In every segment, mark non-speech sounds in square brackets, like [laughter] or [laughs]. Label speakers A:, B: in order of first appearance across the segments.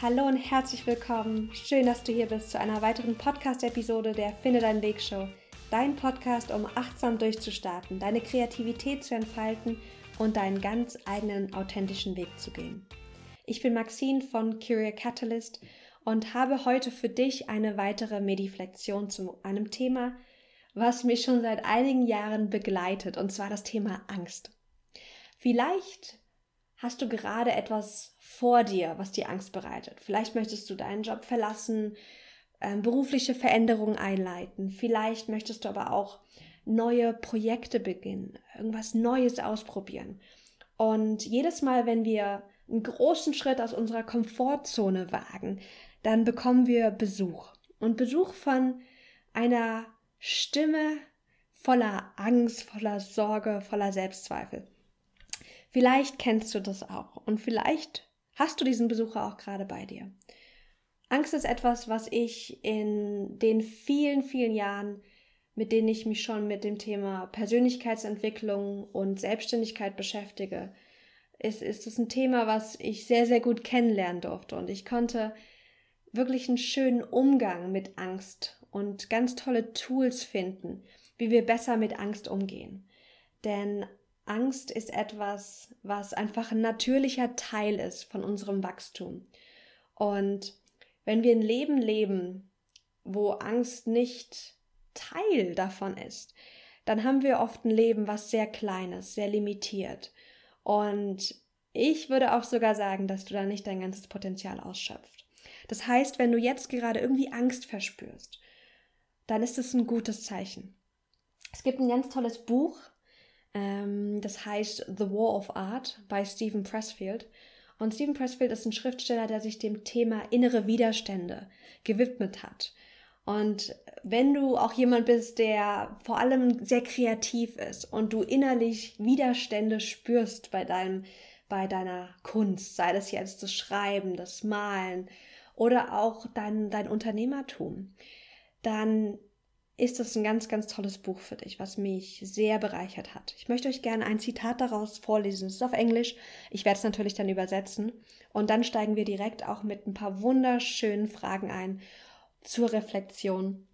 A: Hallo und herzlich willkommen. Schön, dass du hier bist zu einer weiteren Podcast-Episode der Finde deinen Weg Show. Dein Podcast, um achtsam durchzustarten, deine Kreativität zu entfalten und deinen ganz eigenen authentischen Weg zu gehen. Ich bin Maxine von Curia Catalyst und habe heute für dich eine weitere Mediflexion zu einem Thema, was mich schon seit einigen Jahren begleitet, und zwar das Thema Angst. Vielleicht hast du gerade etwas vor dir, was dir Angst bereitet. Vielleicht möchtest du deinen Job verlassen, äh, berufliche Veränderungen einleiten. Vielleicht möchtest du aber auch neue Projekte beginnen, irgendwas Neues ausprobieren. Und jedes Mal, wenn wir einen großen Schritt aus unserer Komfortzone wagen, dann bekommen wir Besuch. Und Besuch von einer Stimme voller Angst, voller Sorge, voller Selbstzweifel. Vielleicht kennst du das auch und vielleicht hast du diesen Besucher auch gerade bei dir. Angst ist etwas, was ich in den vielen, vielen Jahren, mit denen ich mich schon mit dem Thema Persönlichkeitsentwicklung und Selbstständigkeit beschäftige, ist, ist es ein Thema, was ich sehr, sehr gut kennenlernen durfte. Und ich konnte wirklich einen schönen Umgang mit Angst und ganz tolle Tools finden, wie wir besser mit Angst umgehen. Denn Angst ist etwas, was einfach ein natürlicher Teil ist von unserem Wachstum. Und wenn wir ein Leben leben, wo Angst nicht Teil davon ist, dann haben wir oft ein Leben, was sehr klein ist, sehr limitiert. Und ich würde auch sogar sagen, dass du da nicht dein ganzes Potenzial ausschöpfst. Das heißt, wenn du jetzt gerade irgendwie Angst verspürst, dann ist es ein gutes Zeichen. Es gibt ein ganz tolles Buch, das heißt The War of Art bei Stephen Pressfield. Und Stephen Pressfield ist ein Schriftsteller, der sich dem Thema innere Widerstände gewidmet hat. Und wenn du auch jemand bist, der vor allem sehr kreativ ist und du innerlich Widerstände spürst bei deinem, bei deiner Kunst, sei das jetzt das Schreiben, das Malen oder auch dein, dein Unternehmertum, dann ist das ein ganz, ganz tolles Buch für dich, was mich sehr bereichert hat. Ich möchte euch gerne ein Zitat daraus vorlesen. Es ist auf Englisch. Ich werde es natürlich dann übersetzen. Und dann steigen wir direkt auch mit ein paar wunderschönen Fragen ein zur Reflexion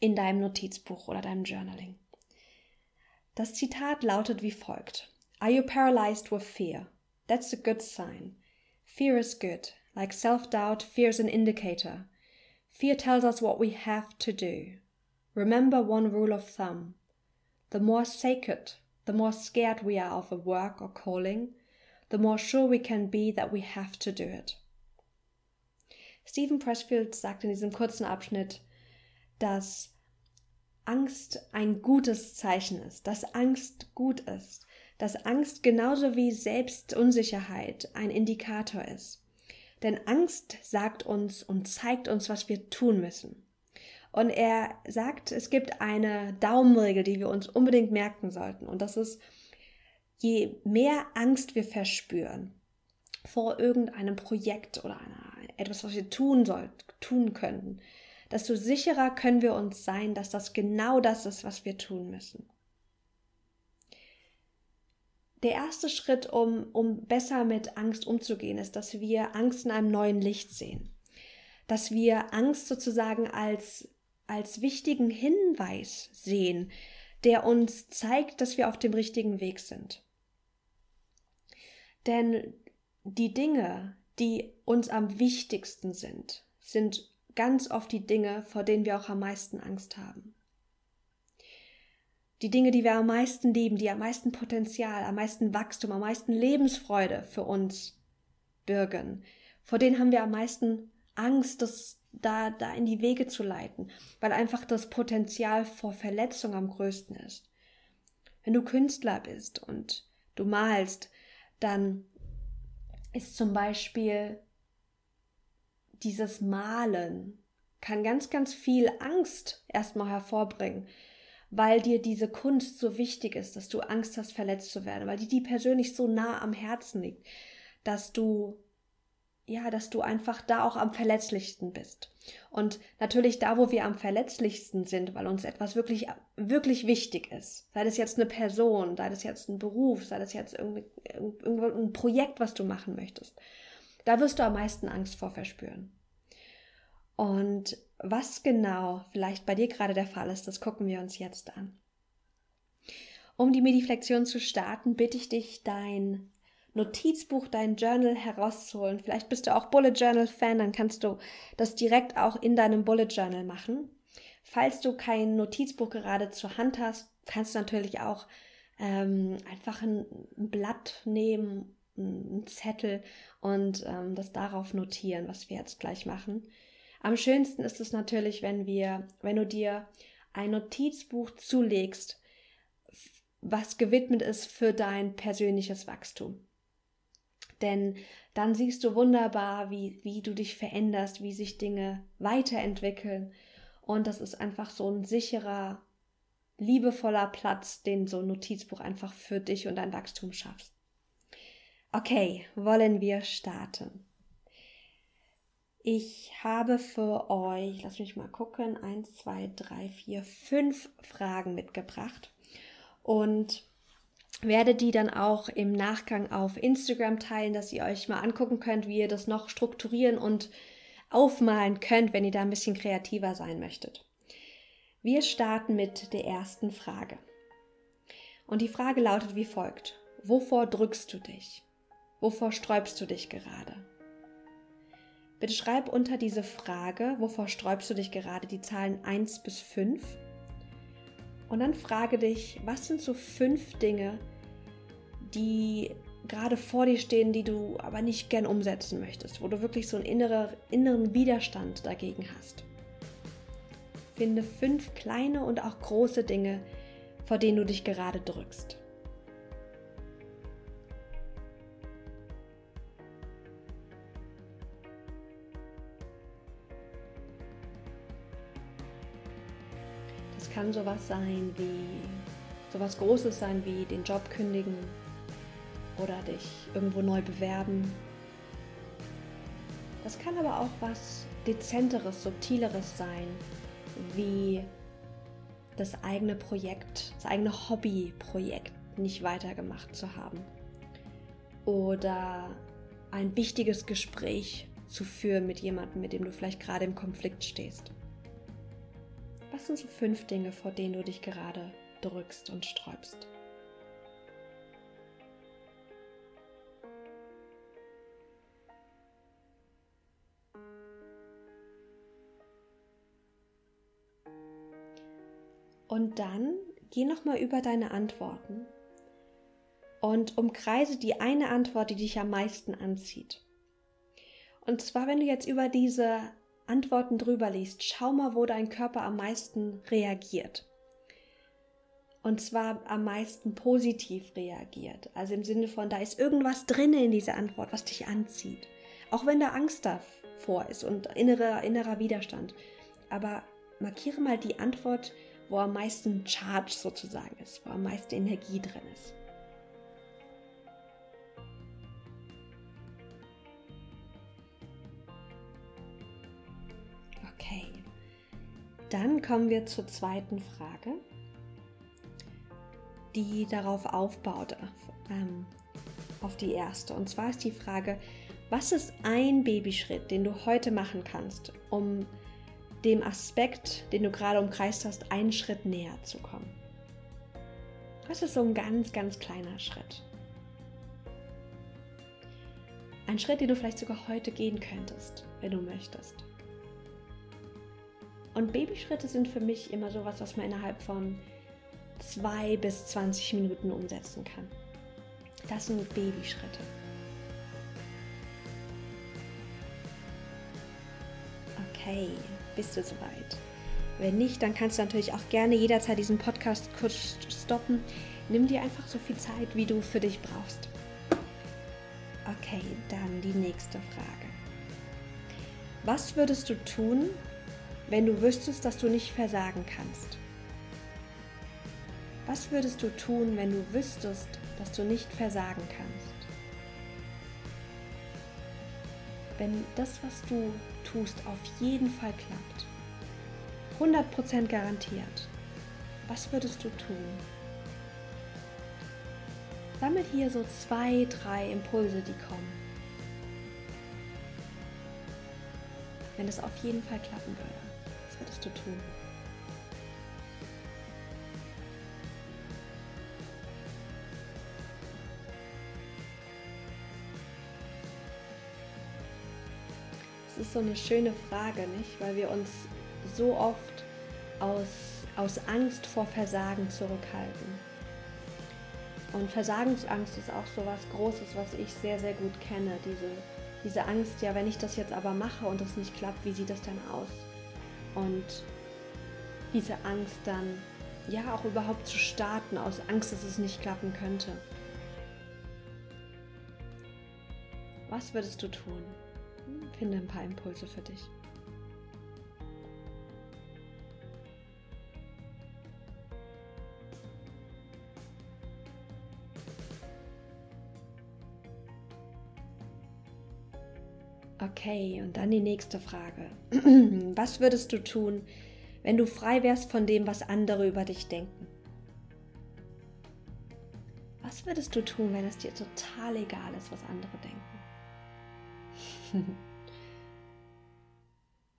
A: in deinem Notizbuch oder deinem Journaling. Das Zitat lautet wie folgt. Are you paralyzed with fear? That's a good sign. Fear is good. Like self-doubt, fear is an indicator. Fear tells us what we have to do. Remember one rule of thumb. The more sacred, the more scared we are of a work or calling, the more sure we can be that we have to do it. Stephen Pressfield sagt in diesem kurzen Abschnitt, dass Angst ein gutes Zeichen ist, dass Angst gut ist, dass Angst genauso wie Selbstunsicherheit ein Indikator ist. Denn Angst sagt uns und zeigt uns, was wir tun müssen. Und er sagt, es gibt eine Daumenregel, die wir uns unbedingt merken sollten. Und das ist, je mehr Angst wir verspüren vor irgendeinem Projekt oder einer, etwas, was wir tun sollten, tun könnten, desto sicherer können wir uns sein, dass das genau das ist, was wir tun müssen. Der erste Schritt, um, um besser mit Angst umzugehen, ist, dass wir Angst in einem neuen Licht sehen. Dass wir Angst sozusagen als als wichtigen Hinweis sehen, der uns zeigt, dass wir auf dem richtigen Weg sind. Denn die Dinge, die uns am wichtigsten sind, sind ganz oft die Dinge, vor denen wir auch am meisten Angst haben. Die Dinge, die wir am meisten lieben, die am meisten Potenzial, am meisten Wachstum, am meisten Lebensfreude für uns bürgen, vor denen haben wir am meisten Angst, das da, da in die Wege zu leiten, weil einfach das Potenzial vor Verletzung am größten ist. Wenn du Künstler bist und du malst, dann ist zum Beispiel dieses Malen kann ganz, ganz viel Angst erstmal hervorbringen, weil dir diese Kunst so wichtig ist, dass du Angst hast, verletzt zu werden, weil die dir persönlich so nah am Herzen liegt, dass du ja, dass du einfach da auch am verletzlichsten bist. Und natürlich da, wo wir am verletzlichsten sind, weil uns etwas wirklich, wirklich wichtig ist. Sei das jetzt eine Person, sei das jetzt ein Beruf, sei das jetzt irgendwie, ein Projekt, was du machen möchtest. Da wirst du am meisten Angst vor verspüren. Und was genau vielleicht bei dir gerade der Fall ist, das gucken wir uns jetzt an. Um die Mediflexion zu starten, bitte ich dich, dein Notizbuch, dein Journal herauszuholen. Vielleicht bist du auch Bullet Journal Fan, dann kannst du das direkt auch in deinem Bullet Journal machen. Falls du kein Notizbuch gerade zur Hand hast, kannst du natürlich auch ähm, einfach ein, Blatt nehmen, einen Zettel und ähm, das darauf notieren, was wir jetzt gleich machen. Am schönsten ist es natürlich, wenn wir, wenn du dir ein Notizbuch zulegst, was gewidmet ist für dein persönliches Wachstum. Denn dann siehst du wunderbar, wie, wie du dich veränderst, wie sich Dinge weiterentwickeln. Und das ist einfach so ein sicherer, liebevoller Platz, den so ein Notizbuch einfach für dich und dein Wachstum schafft. Okay, wollen wir starten? Ich habe für euch, lass mich mal gucken, eins, zwei, drei, vier, fünf Fragen mitgebracht und werde die dann auch im Nachgang auf Instagram teilen, dass ihr euch mal angucken könnt, wie ihr das noch strukturieren und aufmalen könnt, wenn ihr da ein bisschen kreativer sein möchtet. Wir starten mit der ersten Frage. Und die Frage lautet wie folgt. Wovor drückst du dich? Wovor sträubst du dich gerade? Bitte schreib unter diese Frage, wovor sträubst du dich gerade, die Zahlen 1 bis 5. Und dann frage dich, was sind so fünf Dinge, die gerade vor dir stehen, die du aber nicht gern umsetzen möchtest, wo du wirklich so einen innere, inneren Widerstand dagegen hast. Finde fünf kleine und auch große Dinge, vor denen du dich gerade drückst. Kann sowas sein wie, sowas Großes sein wie den Job kündigen oder dich irgendwo neu bewerben. Das kann aber auch was Dezenteres, Subtileres sein, wie das eigene Projekt, das eigene Hobbyprojekt nicht weitergemacht zu haben. Oder ein wichtiges Gespräch zu führen mit jemandem, mit dem du vielleicht gerade im Konflikt stehst. Was sind so fünf Dinge, vor denen du dich gerade drückst und sträubst? Und dann geh nochmal über deine Antworten und umkreise die eine Antwort, die dich am meisten anzieht. Und zwar, wenn du jetzt über diese Antworten drüber liest, schau mal, wo dein Körper am meisten reagiert. Und zwar am meisten positiv reagiert. Also im Sinne von, da ist irgendwas drin in dieser Antwort, was dich anzieht. Auch wenn da Angst davor ist und innerer, innerer Widerstand. Aber markiere mal die Antwort, wo am meisten Charge sozusagen ist, wo am meisten Energie drin ist. Dann kommen wir zur zweiten Frage, die darauf aufbaut, ähm, auf die erste. Und zwar ist die Frage, was ist ein Babyschritt, den du heute machen kannst, um dem Aspekt, den du gerade umkreist hast, einen Schritt näher zu kommen? Was ist so ein ganz, ganz kleiner Schritt? Ein Schritt, den du vielleicht sogar heute gehen könntest, wenn du möchtest. Und Babyschritte sind für mich immer sowas, was man innerhalb von zwei bis 20 Minuten umsetzen kann. Das sind Babyschritte. Okay, bist du soweit? Wenn nicht, dann kannst du natürlich auch gerne jederzeit diesen Podcast kurz stoppen. Nimm dir einfach so viel Zeit, wie du für dich brauchst. Okay, dann die nächste Frage. Was würdest du tun, wenn du wüsstest, dass du nicht versagen kannst? Was würdest du tun, wenn du wüsstest, dass du nicht versagen kannst? Wenn das, was du tust, auf jeden Fall klappt, 100% garantiert, was würdest du tun? Sammel hier so zwei, drei Impulse, die kommen. wenn es auf jeden Fall klappen würde? Was würdest du tun? Das ist so eine schöne Frage, nicht? Weil wir uns so oft aus, aus Angst vor Versagen zurückhalten. Und Versagensangst ist auch so was Großes, was ich sehr, sehr gut kenne. Diese, diese Angst, ja, wenn ich das jetzt aber mache und das nicht klappt, wie sieht das dann aus? Und diese Angst dann, ja, auch überhaupt zu starten, aus Angst, dass es nicht klappen könnte. Was würdest du tun? Finde ein paar Impulse für dich. Okay, und dann die nächste Frage. [clears throat] Was würdest du tun, wenn du frei wärst von dem, was andere über dich denken? Was würdest du tun, wenn es dir total egal ist, was andere denken? [laughs]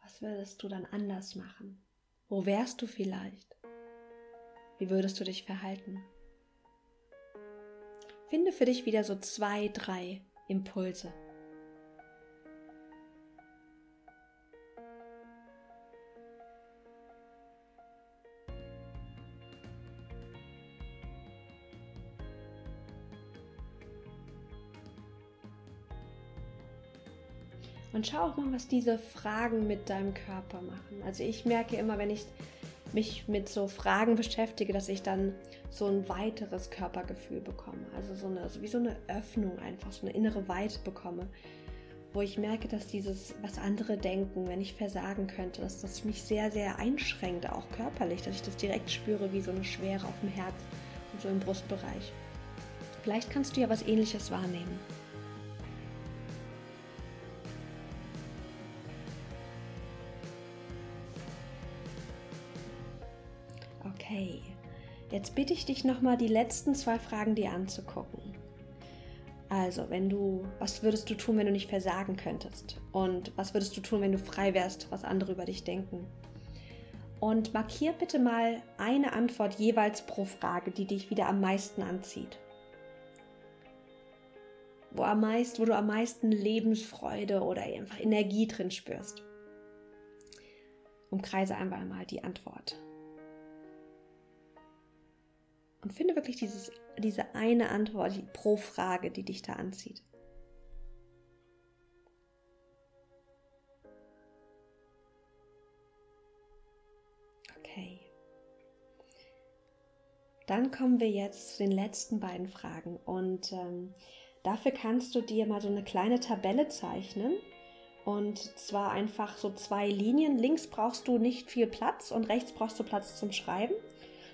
A: was würdest du dann anders machen? Wo wärst du vielleicht? Wie würdest du dich verhalten? Finde für dich wieder so zwei, drei Impulse. Und schau auch mal, was diese Fragen mit deinem Körper machen. Also ich merke immer, wenn ich mich mit so Fragen beschäftige, dass ich dann so ein weiteres Körpergefühl bekomme. Also so eine, also wie so eine Öffnung einfach, so eine innere Weite bekomme. Wo ich merke, dass dieses, was andere denken, wenn ich versagen könnte, dass das mich sehr, sehr einschränkt, auch körperlich, dass ich das direkt spüre wie so eine Schwere auf dem Herz und so im Brustbereich. Vielleicht kannst du ja was ähnliches wahrnehmen. Jetzt bitte ich dich nochmal die letzten zwei Fragen dir anzugucken. Also, wenn du, was würdest du tun, wenn du nicht versagen könntest? Und was würdest du tun, wenn du frei wärst, was andere über dich denken? Und markier bitte mal eine Antwort jeweils pro Frage, die dich wieder am meisten anzieht. Wo, am meist, wo du am meisten Lebensfreude oder einfach Energie drin spürst. Umkreise einfach mal die Antwort. Und finde wirklich dieses, diese eine Antwort pro Frage, die dich da anzieht. Okay. Dann kommen wir jetzt zu den letzten beiden Fragen. Und ähm, dafür kannst du dir mal so eine kleine Tabelle zeichnen. Und zwar einfach so zwei Linien. Links brauchst du nicht viel Platz und rechts brauchst du Platz zum Schreiben.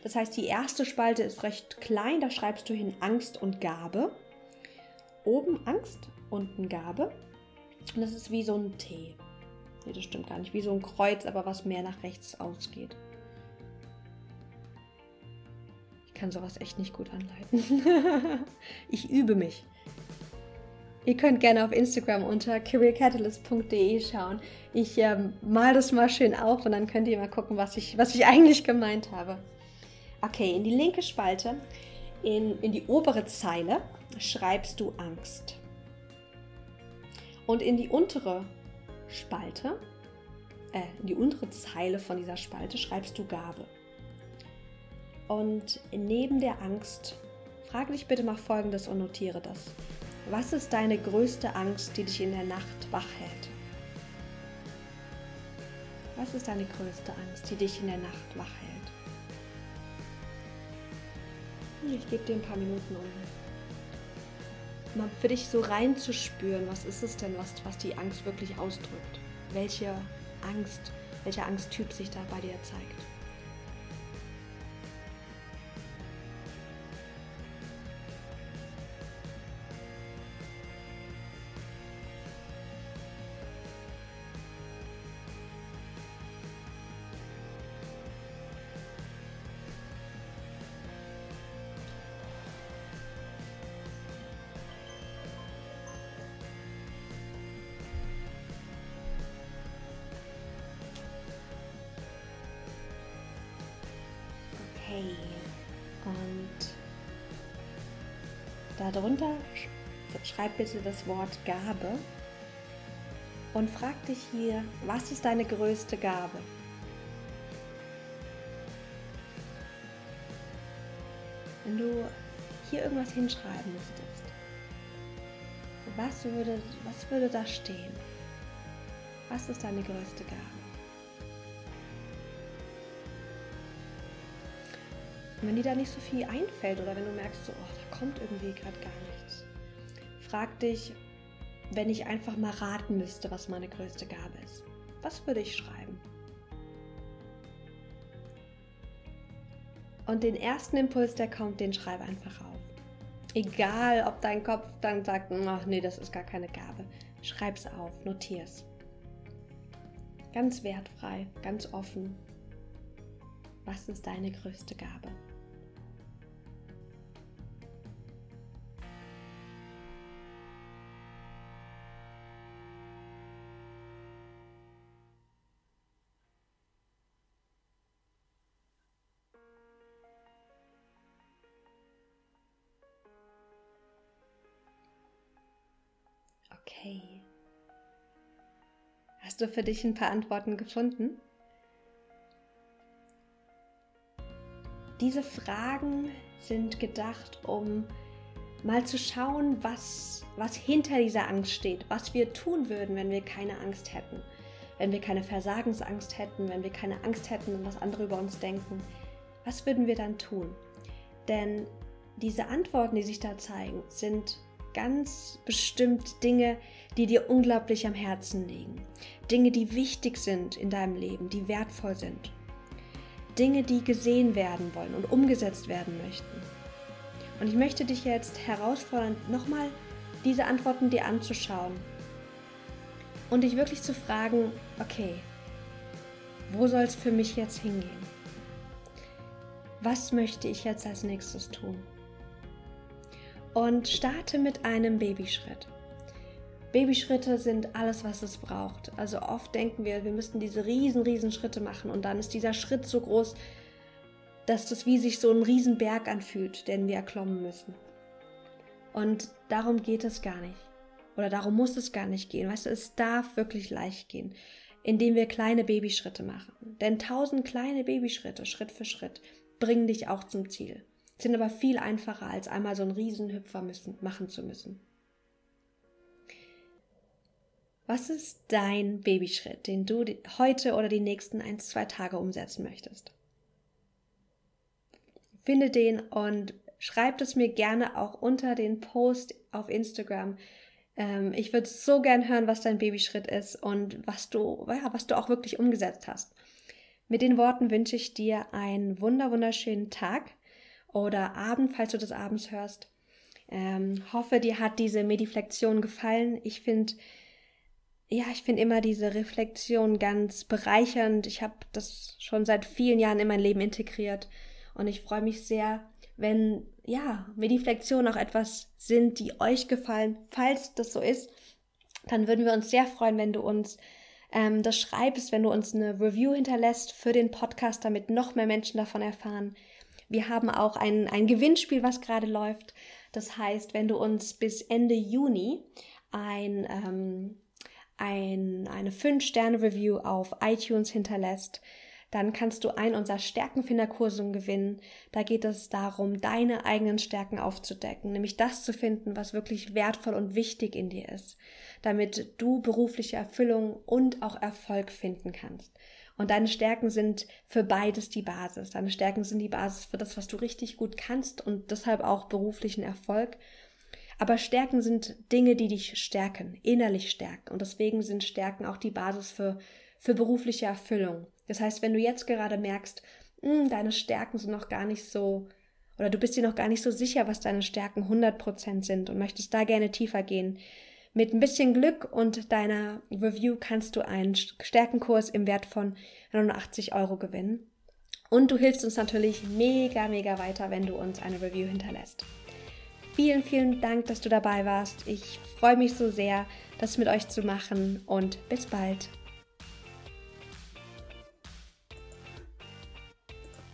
A: Das heißt, die erste Spalte ist recht klein, da schreibst du hin Angst und Gabe. Oben Angst, unten Gabe. Und das ist wie so ein T. Nee, das stimmt gar nicht. Wie so ein Kreuz, aber was mehr nach rechts ausgeht. Ich kann sowas echt nicht gut anleiten. [laughs] ich übe mich. Ihr könnt gerne auf Instagram unter careercatalyst.de schauen. Ich ähm, mal das mal schön auf und dann könnt ihr mal gucken, was ich, was ich eigentlich gemeint habe. Okay, in die linke Spalte, in, in die obere Zeile schreibst du Angst. Und in die untere Spalte, äh, in die untere Zeile von dieser Spalte schreibst du Gabe. Und neben der Angst, frage dich bitte mal Folgendes und notiere das. Was ist deine größte Angst, die dich in der Nacht wach hält? Was ist deine größte Angst, die dich in der Nacht wach hält? Ich gebe dir ein paar Minuten, um mal für dich so reinzuspüren, was ist es denn, was, was die Angst wirklich ausdrückt. Welche Angst, welcher Angsttyp sich da bei dir zeigt. Okay. Und darunter schreib bitte das Wort Gabe und frag dich hier, was ist deine größte Gabe? Wenn du hier irgendwas hinschreiben müsstest, was würde, was würde da stehen? Was ist deine größte Gabe? Und wenn dir da nicht so viel einfällt oder wenn du merkst, so, oh, da kommt irgendwie gerade gar nichts, frag dich, wenn ich einfach mal raten müsste, was meine größte Gabe ist. Was würde ich schreiben? Und den ersten Impuls, der kommt, den schreibe einfach auf. Egal, ob dein Kopf dann sagt, ach nee, das ist gar keine Gabe. Schreib's auf, notier's. Ganz wertfrei, ganz offen. Was ist deine größte Gabe? Okay. Hast du für dich ein paar Antworten gefunden? Diese Fragen sind gedacht, um mal zu schauen, was, was hinter dieser Angst steht, was wir tun würden, wenn wir keine Angst hätten, wenn wir keine Versagensangst hätten, wenn wir keine Angst hätten, was andere über uns denken. Was würden wir dann tun? Denn diese Antworten, die sich da zeigen, sind ganz bestimmt Dinge, die dir unglaublich am Herzen liegen. Dinge, die wichtig sind in deinem Leben, die wertvoll sind. Dinge, die gesehen werden wollen und umgesetzt werden möchten. Und ich möchte dich jetzt herausfordern, nochmal diese Antworten dir anzuschauen und dich wirklich zu fragen, okay, wo soll es für mich jetzt hingehen? Was möchte ich jetzt als nächstes tun? Und starte mit einem Babyschritt. Babyschritte sind alles, was es braucht. Also oft denken wir, wir müssten diese riesen, riesen Schritte machen und dann ist dieser Schritt so groß, dass das wie sich so ein Riesenberg anfühlt, den wir erklommen müssen. Und darum geht es gar nicht. Oder darum muss es gar nicht gehen. Weißt du, es darf wirklich leicht gehen, indem wir kleine Babyschritte machen. Denn tausend kleine Babyschritte, Schritt für Schritt, bringen dich auch zum Ziel sind aber viel einfacher, als einmal so einen Riesenhüpfer müssen, machen zu müssen. Was ist dein Babyschritt, den du heute oder die nächsten ein, zwei Tage umsetzen möchtest? Finde den und schreib es mir gerne auch unter den Post auf Instagram. Ähm, ich würde so gern hören, was dein Babyschritt ist und was du, ja, was du auch wirklich umgesetzt hast. Mit den Worten wünsche ich dir einen wunder wunderschönen Tag oder Abend, falls du das abends hörst. Ähm, hoffe, dir hat diese Mediflexion gefallen. Ich finde, ja, ich finde immer diese Reflexion ganz bereichernd. Ich habe das schon seit vielen Jahren in mein Leben integriert und ich freue mich sehr, wenn ja, Mediflexionen auch etwas sind, die euch gefallen. Falls das so ist, dann würden wir uns sehr freuen, wenn du uns ähm, das schreibst, wenn du uns eine Review hinterlässt für den Podcast, damit noch mehr Menschen davon erfahren. Wir haben auch ein, ein Gewinnspiel, was gerade läuft. Das heißt, wenn du uns bis Ende Juni ein, ähm, ein, eine 5-Sterne-Review auf iTunes hinterlässt, dann kannst du einen unserer Stärkenfinderkursen gewinnen. Da geht es darum, deine eigenen Stärken aufzudecken, nämlich das zu finden, was wirklich wertvoll und wichtig in dir ist, damit du berufliche Erfüllung und auch Erfolg finden kannst. Und deine Stärken sind für beides die Basis. Deine Stärken sind die Basis für das, was du richtig gut kannst und deshalb auch beruflichen Erfolg. Aber Stärken sind Dinge, die dich stärken, innerlich stärken. Und deswegen sind Stärken auch die Basis für, für berufliche Erfüllung. Das heißt, wenn du jetzt gerade merkst, mh, hm, deine Stärken sind noch gar nicht so, oder du bist dir noch gar nicht so sicher, was deine Stärken 100% sind und möchtest da gerne tiefer gehen, mit ein bisschen Glück und deiner Review kannst du einen Stärkenkurs im Wert von 89 Euro gewinnen. Und du hilfst uns natürlich mega, mega weiter, wenn du uns eine Review hinterlässt. Vielen, vielen Dank, dass du dabei warst. Ich freue mich so sehr, das mit euch zu machen und bis bald.